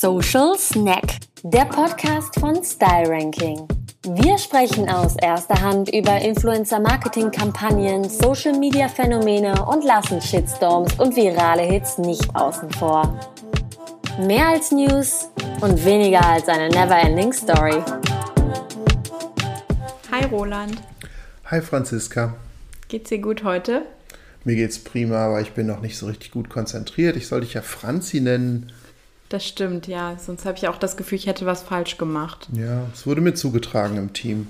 Social Snack, der Podcast von Style Ranking. Wir sprechen aus erster Hand über Influencer-Marketing-Kampagnen, Social-Media-Phänomene und lassen Shitstorms und virale Hits nicht außen vor. Mehr als News und weniger als eine never-ending Story. Hi Roland. Hi Franziska. Geht's dir gut heute? Mir geht's prima, aber ich bin noch nicht so richtig gut konzentriert. Ich soll dich ja Franzi nennen. Das stimmt, ja. Sonst habe ich auch das Gefühl, ich hätte was falsch gemacht. Ja, es wurde mir zugetragen im Team.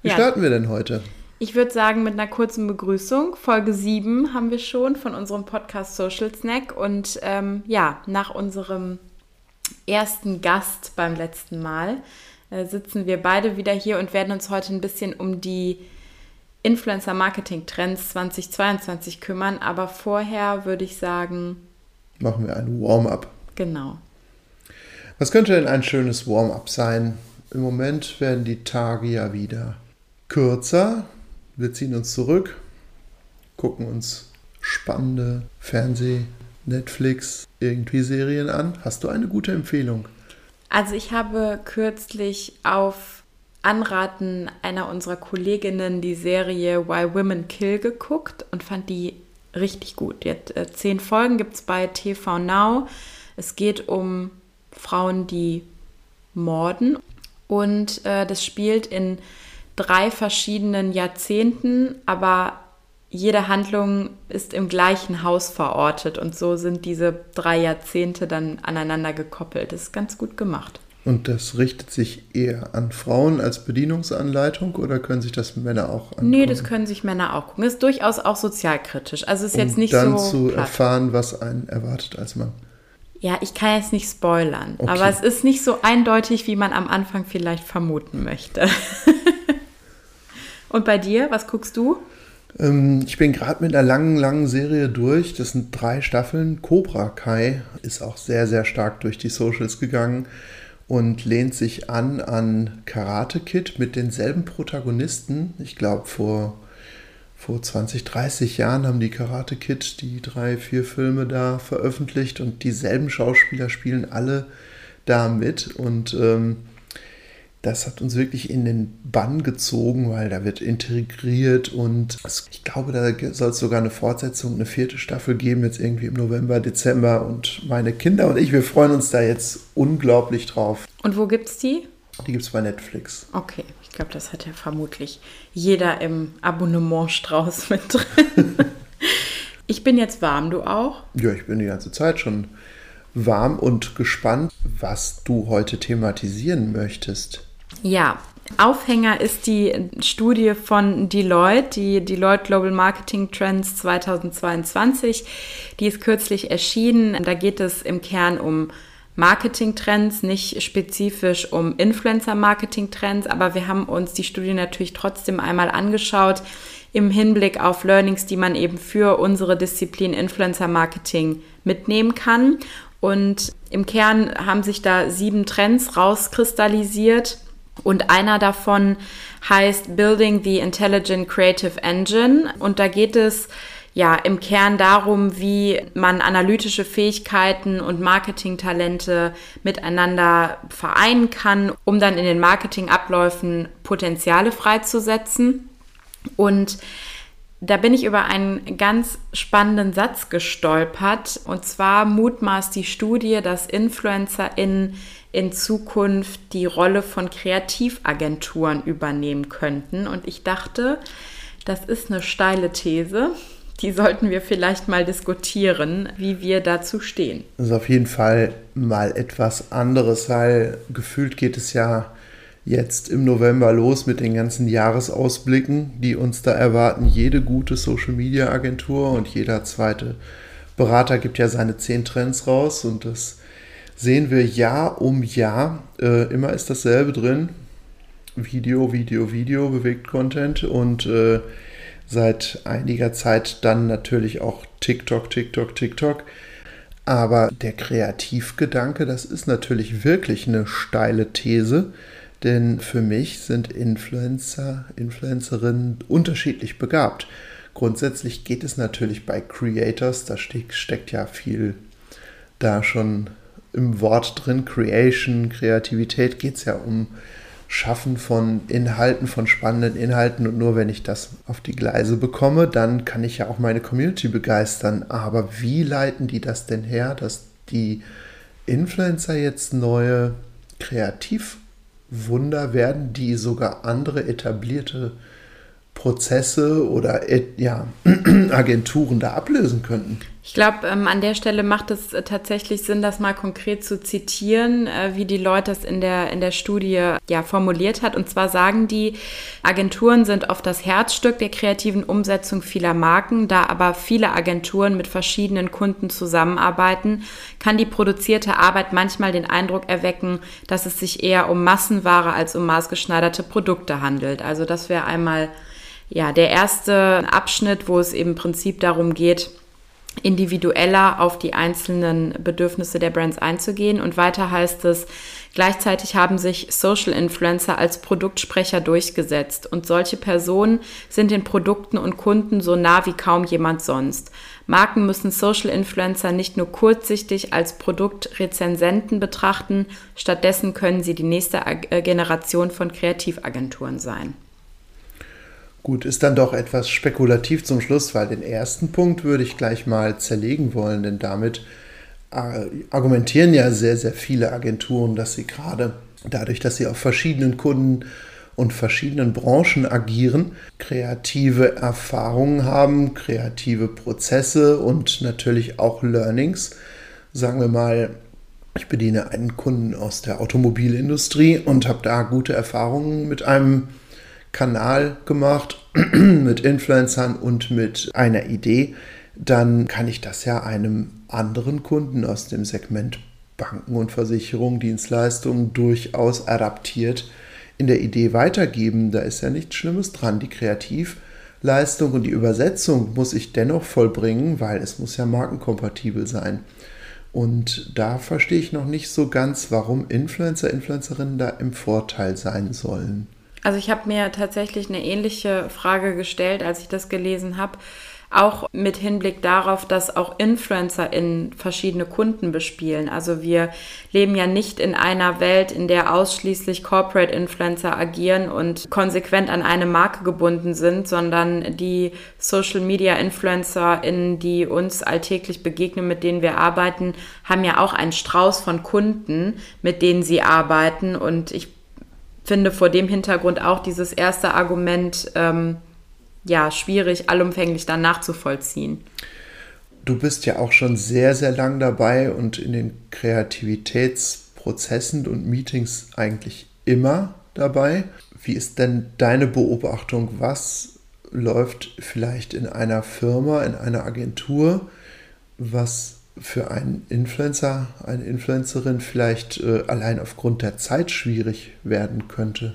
Wie Ja. starten wir denn heute? Ich würde sagen, mit einer kurzen Begrüßung. Folge 7 haben wir schon von unserem Podcast Social Snack. Und ähm, ja, nach unserem ersten Gast beim letzten Mal äh, sitzen wir beide wieder hier und werden uns heute ein bisschen um die Influencer-Marketing-Trends 2022 kümmern. Aber vorher würde ich sagen, Machen wir ein Warm-up. Genau. Was könnte denn ein schönes Warm-up sein? Im Moment werden die Tage ja wieder kürzer. Wir ziehen uns zurück, gucken uns spannende Fernseh-, Netflix, irgendwie Serien an. Hast du eine gute Empfehlung? Also ich habe kürzlich auf Anraten einer unserer Kolleginnen die Serie Why Women Kill geguckt und fand die richtig gut. Die hat äh, zehn Folgen, gibt es bei TV Now. Es geht um Frauen, die morden und äh, das spielt in drei verschiedenen Jahrzehnten, aber jede Handlung ist im gleichen Haus verortet und so sind diese drei Jahrzehnte dann aneinander gekoppelt. Das ist ganz gut gemacht. Und das richtet sich eher an Frauen als Bedienungsanleitung oder können sich das Männer auch angucken? Nee, das können sich Männer auch gucken. Ist durchaus auch sozialkritisch. Also ist um jetzt nicht dann so. zu platt. erfahren, was einen erwartet als Mann. Ja, ich kann jetzt nicht spoilern, Okay. aber es ist nicht so eindeutig, wie man am Anfang vielleicht vermuten möchte. Und bei dir, was guckst du? Ähm, ich bin gerade mit einer langen, langen Serie durch. Das sind drei Staffeln. Cobra Kai ist auch sehr, sehr stark durch die Socials gegangen und lehnt sich an an Karate Kid mit denselben Protagonisten. Ich glaube, vor, vor 20, 30 Jahren haben die Karate Kid die drei, vier Filme da veröffentlicht und dieselben Schauspieler spielen alle da mit. Und ähm, das hat uns wirklich in den Bann gezogen, weil da wird integriert und ich glaube, da soll es sogar eine Fortsetzung, eine vierte Staffel geben, jetzt irgendwie im November, Dezember und meine Kinder und ich, wir freuen uns da jetzt unglaublich drauf. Und wo gibt's die? Die gibt es bei Netflix. Okay, ich glaube, das hat ja vermutlich jeder im Abonnementstrauß mit drin. Ich bin jetzt warm, du auch? Ja, ich bin die ganze Zeit schon warm und gespannt, was du heute thematisieren möchtest. Ja, Aufhänger ist die Studie von Deloitte, die Deloitte Global Marketing Trends 2022. Die ist kürzlich erschienen. Da geht es im Kern um Marketing-Trends, nicht spezifisch um Influencer-Marketing-Trends, aber wir haben uns die Studie natürlich trotzdem einmal angeschaut im Hinblick auf Learnings, die man eben für unsere Disziplin Influencer-Marketing mitnehmen kann. Und im Kern haben sich da sieben Trends rauskristallisiert. Und einer davon heißt Building the Intelligent Creative Engine. Und da geht es ja im Kern darum, wie man analytische Fähigkeiten und Marketingtalente miteinander vereinen kann, um dann in den Marketingabläufen Potenziale freizusetzen. Und da bin ich über einen ganz spannenden Satz gestolpert. Und zwar mutmaßt die Studie, dass InfluencerInnen in Zukunft die Rolle von Kreativagenturen übernehmen könnten. Und ich dachte, das ist eine steile These. Die sollten wir vielleicht mal diskutieren, wie wir dazu stehen. Das ist auf jeden Fall mal etwas anderes, weil gefühlt geht es ja jetzt im November los mit den ganzen Jahresausblicken, die uns da erwarten. Jede gute Social-Media-Agentur und jeder zweite Berater gibt ja seine zehn Trends raus und das sehen wir Jahr um Jahr. Äh, immer ist dasselbe drin. Video, Video, Video, bewegt Content und äh, seit einiger Zeit dann natürlich auch TikTok, TikTok, TikTok. Aber der Kreativgedanke, das ist natürlich wirklich eine steile These, denn für mich sind Influencer, Influencerinnen unterschiedlich begabt. Grundsätzlich geht es natürlich bei Creators, da steck, steckt ja viel da schon im Wort drin, Creation, Kreativität, geht es ja um Schaffen von Inhalten, von spannenden Inhalten. Und nur wenn ich das auf die Gleise bekomme, dann kann ich ja auch meine Community begeistern. Aber wie leiten die das denn her, dass die Influencer jetzt neue Kreativwunder werden, die sogar andere etablierte Prozesse oder ja, Agenturen da ablösen könnten? Ich glaube, ähm, an der Stelle macht es äh, tatsächlich Sinn, das mal konkret zu zitieren, äh, wie die Leute es in der, in der Studie ja formuliert hat. Und zwar sagen die, Agenturen sind oft das Herzstück der kreativen Umsetzung vieler Marken. Da aber viele Agenturen mit verschiedenen Kunden zusammenarbeiten, kann die produzierte Arbeit manchmal den Eindruck erwecken, dass es sich eher um Massenware als um maßgeschneiderte Produkte handelt. Also das wäre einmal ja der erste Abschnitt, wo es im Prinzip darum geht, individueller auf die einzelnen Bedürfnisse der Brands einzugehen. Und weiter heißt es, gleichzeitig haben sich Social Influencer als Produktsprecher durchgesetzt. Und solche Personen sind den Produkten und Kunden so nah wie kaum jemand sonst. Marken müssen Social Influencer nicht nur kurzsichtig als Produktrezensenten betrachten, stattdessen können sie die nächste äh, Generation von Kreativagenturen sein. Gut, ist dann doch etwas spekulativ zum Schluss, weil den ersten Punkt würde ich gleich mal zerlegen wollen, denn damit äh, argumentieren ja sehr, sehr viele Agenturen, dass sie gerade dadurch, dass sie auf verschiedenen Kunden und verschiedenen Branchen agieren, kreative Erfahrungen haben, kreative Prozesse und natürlich auch Learnings. Sagen wir mal, ich bediene einen Kunden aus der Automobilindustrie und habe da gute Erfahrungen mit einem Kanal gemacht mit Influencern und mit einer Idee, dann kann ich das ja einem anderen Kunden aus dem Segment Banken und Versicherungen, Dienstleistungen durchaus adaptiert in der Idee weitergeben. Da ist ja nichts Schlimmes dran. Die Kreativleistung und die Übersetzung muss ich dennoch vollbringen, weil es muss ja markenkompatibel sein. Und da verstehe ich noch nicht so ganz, warum Influencer, Influencerinnen da im Vorteil sein sollen. Also ich habe mir tatsächlich eine ähnliche Frage gestellt, als ich das gelesen habe. Auch mit Hinblick darauf, dass auch Influencer in verschiedene Kunden bespielen. Also wir leben ja nicht in einer Welt, in der ausschließlich Corporate Influencer agieren und konsequent an eine Marke gebunden sind, sondern die Social Media Influencer, in die uns alltäglich begegnen, mit denen wir arbeiten, haben ja auch einen Strauß von Kunden, mit denen sie arbeiten. Und ich finde vor dem Hintergrund auch dieses erste Argument ähm, ja schwierig, allumfänglich dann nachzuvollziehen. Du bist ja auch schon sehr, sehr lang dabei und in den Kreativitätsprozessen und Meetings eigentlich immer dabei. Wie ist denn deine Beobachtung? Was läuft vielleicht in einer Firma, in einer Agentur, was für einen Influencer, eine Influencerin vielleicht äh, allein aufgrund der Zeit schwierig werden könnte?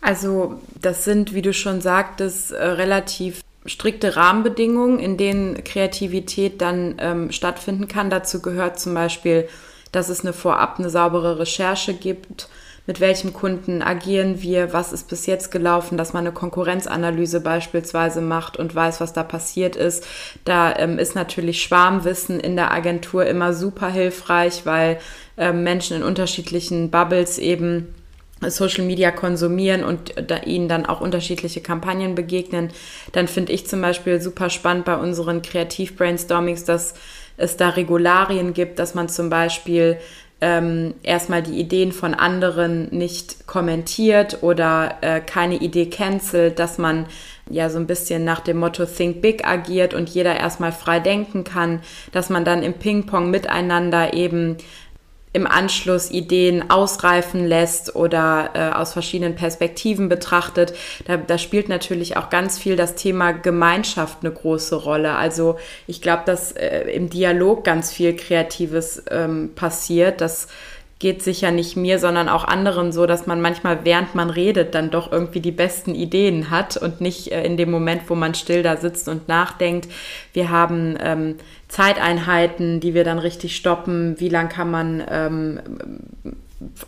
Also das sind, wie du schon sagtest, äh, relativ strikte Rahmenbedingungen, in denen Kreativität dann ähm, stattfinden kann. Dazu gehört zum Beispiel, dass es eine vorab eine saubere Recherche gibt mit welchem Kunden agieren wir, was ist bis jetzt gelaufen, dass man eine Konkurrenzanalyse beispielsweise macht und weiß, was da passiert ist. Da ähm, ist natürlich Schwarmwissen in der Agentur immer super hilfreich, weil ähm, Menschen in unterschiedlichen Bubbles eben Social Media konsumieren und da ihnen dann auch unterschiedliche Kampagnen begegnen, dann finde ich zum Beispiel super spannend bei unseren Kreativ-Brainstormings, dass es da Regularien gibt, dass man zum Beispiel ähm, erstmal die Ideen von anderen nicht kommentiert oder äh, keine Idee cancelt, dass man ja so ein bisschen nach dem Motto Think Big agiert und jeder erstmal frei denken kann, dass man dann im Ping-Pong miteinander eben im Anschluss Ideen ausreifen lässt oder äh, aus verschiedenen Perspektiven betrachtet. Da, da spielt natürlich auch ganz viel das Thema Gemeinschaft eine große Rolle. Also ich glaube, dass äh, im Dialog ganz viel Kreatives ähm, passiert. Das geht sicher nicht mir, sondern auch anderen so, dass man manchmal, während man redet, dann doch irgendwie die besten Ideen hat und nicht äh, in dem Moment, wo man still da sitzt und nachdenkt. Wir haben ähm, Zeiteinheiten, die wir dann richtig stoppen. Wie lang kann man ähm,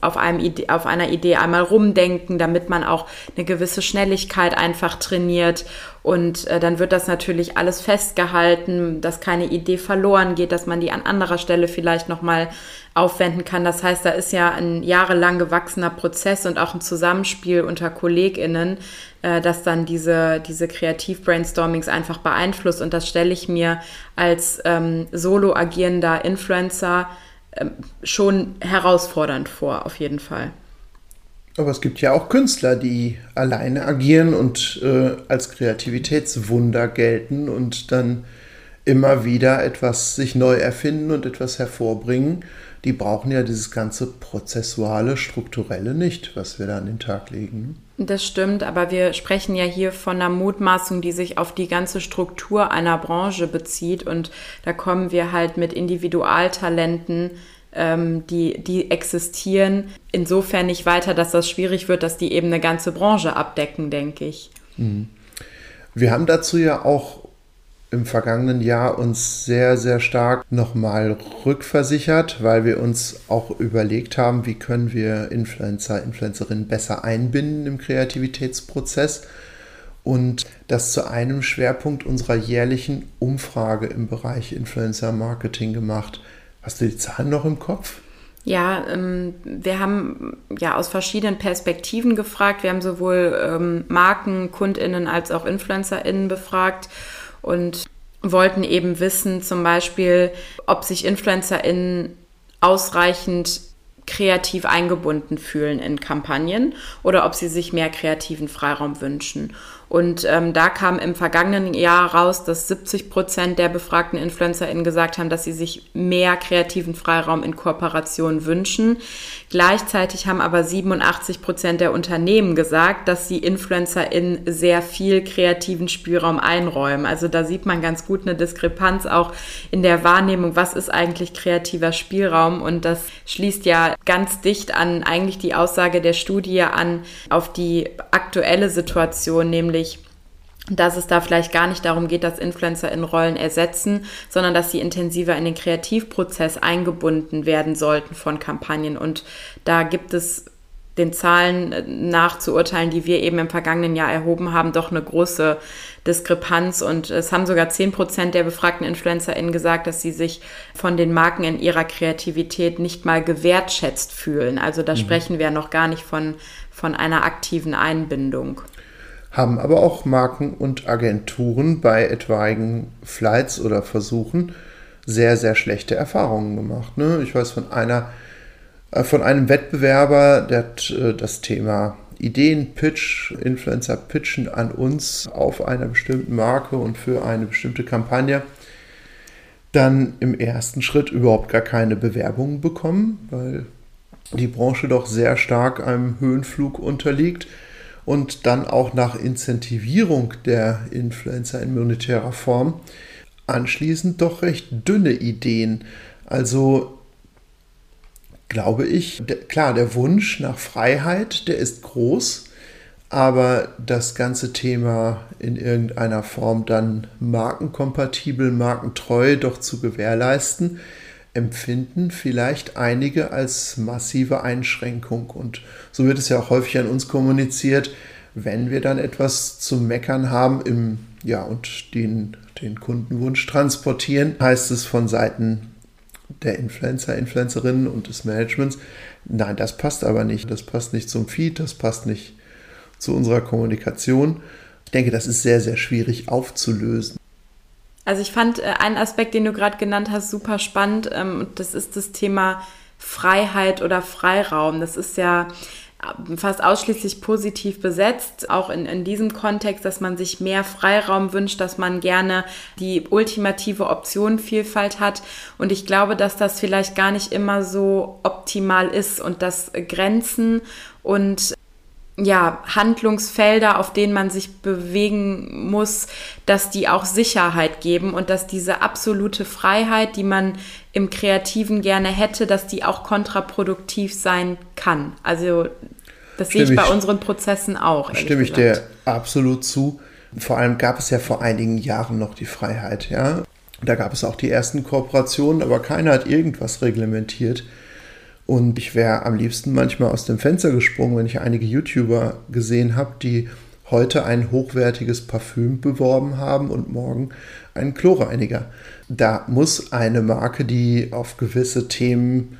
auf, einem auf einer Idee einmal rumdenken, damit man auch eine gewisse Schnelligkeit einfach trainiert. Und äh, dann wird das natürlich alles festgehalten, dass keine Idee verloren geht, dass man die an anderer Stelle vielleicht nochmal aufwenden kann. Das heißt, da ist ja ein jahrelang gewachsener Prozess und auch ein Zusammenspiel unter KollegInnen, äh, das dann diese, diese Kreativ-Brainstormings einfach beeinflusst. Und das stelle ich mir als ähm, solo agierender Influencer schon herausfordernd vor, auf jeden Fall. Aber es gibt ja auch Künstler, die alleine agieren und äh, als Kreativitätswunder gelten und dann immer wieder etwas sich neu erfinden und etwas hervorbringen die brauchen ja dieses ganze prozessuale, strukturelle nicht, was wir da an den Tag legen. Das stimmt, aber wir sprechen ja hier von einer Mutmaßung, die sich auf die ganze Struktur einer Branche bezieht. Und da kommen wir halt mit Individualtalenten, ähm, die, die existieren, insofern nicht weiter, dass das schwierig wird, dass die eben eine ganze Branche abdecken, denke ich. Mhm. Wir haben dazu ja auch im vergangenen Jahr uns sehr, sehr stark nochmal rückversichert, weil wir uns auch überlegt haben, wie können wir Influencer, Influencerinnen besser einbinden im Kreativitätsprozess und das zu einem Schwerpunkt unserer jährlichen Umfrage im Bereich Influencer Marketing gemacht. Hast du die Zahlen noch im Kopf? Ja, ähm, wir haben ja aus verschiedenen Perspektiven gefragt. Wir haben sowohl ähm, Marken, KundInnen als auch InfluencerInnen befragt und wollten eben wissen, zum Beispiel, ob sich InfluencerInnen ausreichend kreativ eingebunden fühlen in Kampagnen oder ob sie sich mehr kreativen Freiraum wünschen. Und ähm, da kam im vergangenen Jahr raus, dass 70 Prozent der befragten InfluencerInnen gesagt haben, dass sie sich mehr kreativen Freiraum in Kooperation wünschen. Gleichzeitig haben aber 87 Prozent der Unternehmen gesagt, dass sie InfluencerInnen sehr viel kreativen Spielraum einräumen. Also da sieht man ganz gut eine Diskrepanz auch in der Wahrnehmung, was ist eigentlich kreativer Spielraum. Und das schließt ja ganz dicht an eigentlich die Aussage der Studie an auf die aktuelle Situation, nämlich nämlich dass es da vielleicht gar nicht darum geht, dass Influencer in Rollen ersetzen, sondern dass sie intensiver in den Kreativprozess eingebunden werden sollten von Kampagnen. Und da gibt es den Zahlen nachzuurteilen, die wir eben im vergangenen Jahr erhoben haben, doch eine große Diskrepanz. Und es haben sogar 10 Prozent der befragten InfluencerInnen gesagt, dass sie sich von den Marken in ihrer Kreativität nicht mal gewertschätzt fühlen. Also da mhm. sprechen wir noch gar nicht von, von einer aktiven Einbindung haben aber auch Marken und Agenturen bei etwaigen Flights oder Versuchen sehr, sehr schlechte Erfahrungen gemacht. Ne? Ich weiß von einer, äh, von einem Wettbewerber, der hat äh, das Thema Ideenpitch, Influencer pitchen an uns auf einer bestimmten Marke und für eine bestimmte Kampagne dann im ersten Schritt überhaupt gar keine Bewerbungen bekommen, weil die Branche doch sehr stark einem Höhenflug unterliegt und dann auch nach Incentivierung der Influencer in monetärer Form anschließend doch recht dünne Ideen. Also glaube ich, der, klar, der Wunsch nach Freiheit, der ist groß, aber das ganze Thema in irgendeiner Form dann markenkompatibel, markentreu doch zu gewährleisten, empfinden vielleicht einige als massive Einschränkung. Und so wird es ja auch häufig an uns kommuniziert, wenn wir dann etwas zu meckern haben im, ja, und den, den Kundenwunsch transportieren, heißt es von Seiten der Influencer, Influencerinnen und des Managements, nein, das passt aber nicht. Das passt nicht zum Feed, das passt nicht zu unserer Kommunikation. Ich denke, das ist sehr, sehr schwierig aufzulösen. Also ich fand äh, einen Aspekt, den du gerade genannt hast, super spannend. Ähm, das ist das Thema Freiheit oder Freiraum. Das ist ja äh, fast ausschließlich positiv besetzt, auch in, in diesem Kontext, dass man sich mehr Freiraum wünscht, dass man gerne die ultimative Optionenvielfalt hat. Und ich glaube, dass das vielleicht gar nicht immer so optimal ist und dass Grenzen und ja, Handlungsfelder, auf denen man sich bewegen muss, dass die auch Sicherheit geben und dass diese absolute Freiheit, die man im Kreativen gerne hätte, dass die auch kontraproduktiv sein kann. Also das stimme sehe ich bei unseren Prozessen auch. Stimme ich dir absolut zu. Vor allem gab es ja vor einigen Jahren noch die Freiheit, ja. Da gab es auch die ersten Kooperationen, aber keiner hat irgendwas reglementiert. Und ich wäre am liebsten manchmal aus dem Fenster gesprungen, wenn ich einige YouTuber gesehen habe, die heute ein hochwertiges Parfüm beworben haben und morgen einen Chlorreiniger. Da muss eine Marke, die auf gewisse Themen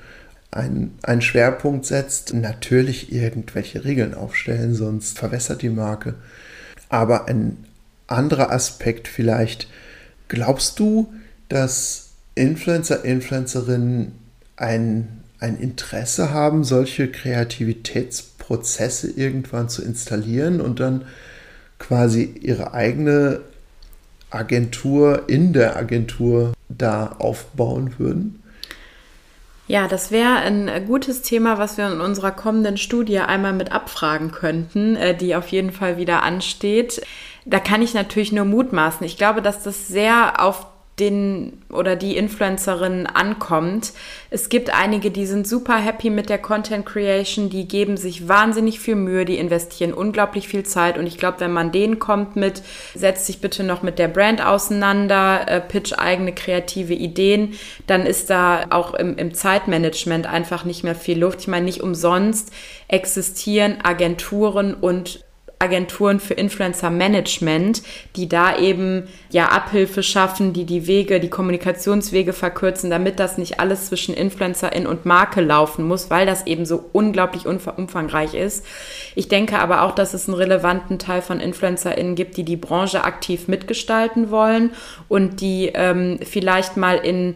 einen, einen Schwerpunkt setzt, natürlich irgendwelche Regeln aufstellen, sonst verwässert die Marke. Aber ein anderer Aspekt vielleicht, glaubst du, dass Influencer, Influencerinnen ein, ein Interesse haben, solche Kreativitätsprozesse irgendwann zu installieren und dann quasi ihre eigene Agentur in der Agentur da aufbauen würden? Ja, das wäre ein gutes Thema, was wir in unserer kommenden Studie einmal mit abfragen könnten, äh, die auf jeden Fall wieder ansteht. Da kann ich natürlich nur mutmaßen. Ich glaube, dass das sehr auf den oder die Influencerin ankommt. Es gibt einige, die sind super happy mit der Content Creation, die geben sich wahnsinnig viel Mühe, die investieren unglaublich viel Zeit und ich glaube, wenn man denen kommt mit, setzt sich bitte noch mit der Brand auseinander, äh, pitch eigene kreative Ideen, dann ist da auch im, im Zeitmanagement einfach nicht mehr viel Luft. Ich meine, nicht umsonst existieren Agenturen und Agenturen für Influencer Management, die da eben ja Abhilfe schaffen, die die Wege, die Kommunikationswege verkürzen, damit das nicht alles zwischen Influencerin und Marke laufen muss, weil das eben so unglaublich umfangreich ist. Ich denke aber auch, dass es einen relevanten Teil von InfluencerInnen gibt, die die Branche aktiv mitgestalten wollen und die ähm, vielleicht mal in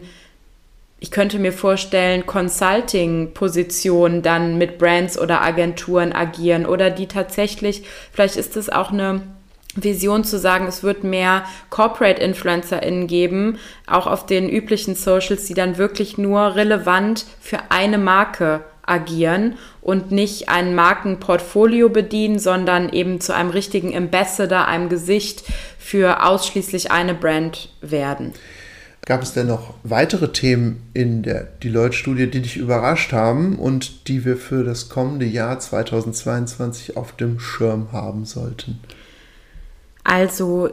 ich könnte mir vorstellen, Consulting-Positionen dann mit Brands oder Agenturen agieren oder die tatsächlich, vielleicht ist es auch eine Vision zu sagen, es wird mehr Corporate InfluencerInnen geben, auch auf den üblichen Socials, die dann wirklich nur relevant für eine Marke agieren und nicht ein Markenportfolio bedienen, sondern eben zu einem richtigen Ambassador, einem Gesicht für ausschließlich eine Brand werden. Gab es denn noch weitere Themen in der Deloitte-Studie, die dich überrascht haben und die wir für das kommende Jahr 2022 auf dem Schirm haben sollten? Also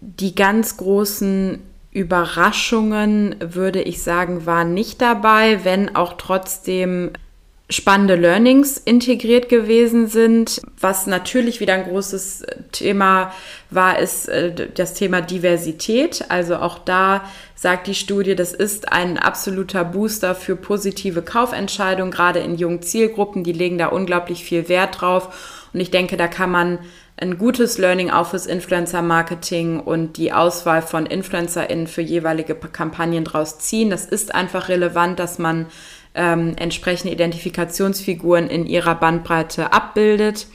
die ganz großen Überraschungen, würde ich sagen, waren nicht dabei, wenn auch trotzdem spannende Learnings integriert gewesen sind. Was natürlich wieder ein großes Thema war, ist äh, das Thema Diversität. Also auch da sagt die Studie, das ist ein absoluter Booster für positive Kaufentscheidungen, gerade in jungen Zielgruppen. Die legen da unglaublich viel Wert drauf. Und ich denke, da kann man ein gutes Learning auch fürs Influencer-Marketing und die Auswahl von InfluencerInnen für jeweilige Kampagnen draus ziehen. Das ist einfach relevant, dass man ähm, entsprechende Identifikationsfiguren in ihrer Bandbreite abbildet.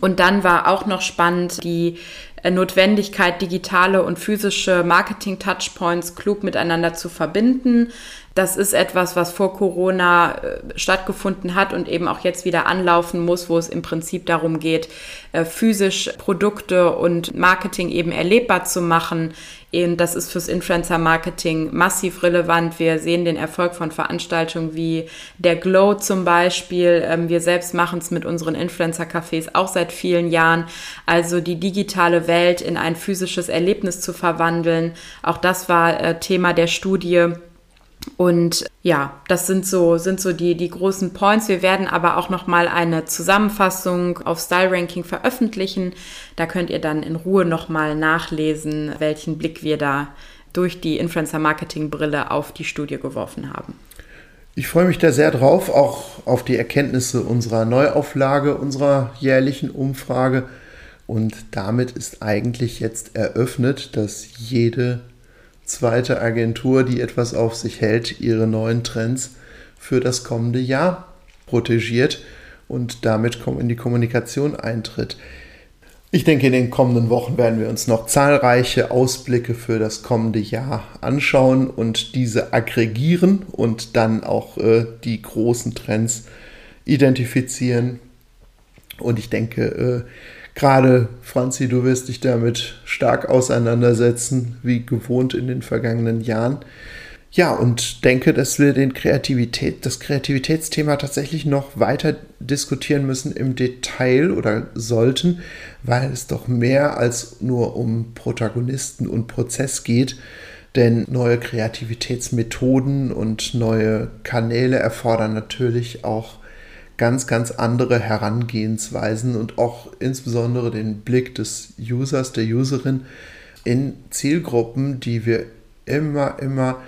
Und dann war auch noch spannend die äh, Notwendigkeit, digitale und physische Marketing-Touchpoints klug miteinander zu verbinden. Das ist etwas, was vor Corona äh, stattgefunden hat und eben auch jetzt wieder anlaufen muss, wo es im Prinzip darum geht, äh, physisch Produkte und Marketing eben erlebbar zu machen. Und das ist fürs Influencer-Marketing massiv relevant. Wir sehen den Erfolg von Veranstaltungen wie der Glow zum Beispiel. Ähm, wir selbst machen es mit unseren Influencer-Cafés auch seit vielen Jahren. Also die digitale Welt in ein physisches Erlebnis zu verwandeln. Auch das war äh, Thema der Studie und ja, das sind so, sind so die, die großen Points. Wir werden aber auch nochmal eine Zusammenfassung auf Style Ranking veröffentlichen. Da könnt ihr dann in Ruhe nochmal nachlesen, welchen Blick wir da durch die Influencer Marketing Brille auf die Studie geworfen haben. Ich freue mich da sehr drauf, auch auf die Erkenntnisse unserer Neuauflage, unserer jährlichen Umfrage. Und damit ist eigentlich jetzt eröffnet, dass jede zweite Agentur, die etwas auf sich hält, ihre neuen Trends für das kommende Jahr protegiert und damit in die Kommunikation eintritt. Ich denke, in den kommenden Wochen werden wir uns noch zahlreiche Ausblicke für das kommende Jahr anschauen und diese aggregieren und dann auch äh, die großen Trends identifizieren. Und ich denke, äh, Gerade, Franzi, du wirst dich damit stark auseinandersetzen, wie gewohnt in den vergangenen Jahren. Ja, und denke, dass wir den Kreativität, das Kreativitätsthema tatsächlich noch weiter diskutieren müssen im Detail oder sollten, weil es doch mehr als nur um Protagonisten und Prozess geht. Denn neue Kreativitätsmethoden und neue Kanäle erfordern natürlich auch ganz, ganz andere Herangehensweisen und auch insbesondere den Blick des Users, der Userin in Zielgruppen, die wir immer, immer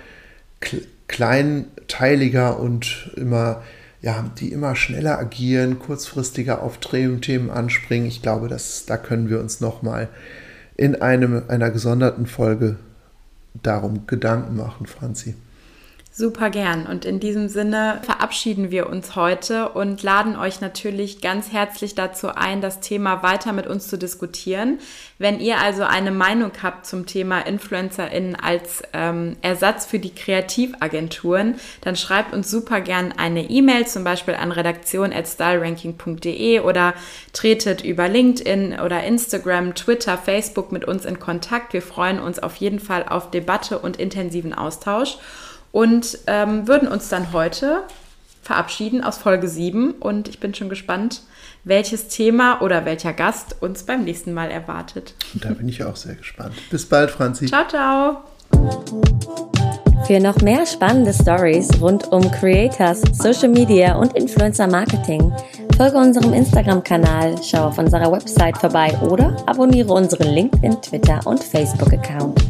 kleinteiliger und immer, ja, die immer schneller agieren, kurzfristiger auf Themen anspringen. Ich glaube, dass, da können wir uns nochmal in einem, einer gesonderten Folge darum Gedanken machen, Franzi. Super gern. Und in diesem Sinne verabschieden wir uns heute und laden euch natürlich ganz herzlich dazu ein, das Thema weiter mit uns zu diskutieren. Wenn ihr also eine Meinung habt zum Thema InfluencerInnen als ähm, Ersatz für die Kreativagenturen, dann schreibt uns super gern eine E-Mail, zum Beispiel an redaktion.styleranking.de oder tretet über LinkedIn oder Instagram, Twitter, Facebook mit uns in Kontakt. Wir freuen uns auf jeden Fall auf Debatte und intensiven Austausch und ähm, würden uns dann heute verabschieden aus Folge 7 und ich bin schon gespannt, welches Thema oder welcher Gast uns beim nächsten Mal erwartet. Da bin ich auch sehr gespannt. Bis bald, Franzi. Ciao, ciao. Für noch mehr spannende Stories rund um Creators, Social Media und Influencer Marketing folge unserem Instagram-Kanal, schau auf unserer Website vorbei oder abonniere unseren LinkedIn, Twitter und Facebook-Account.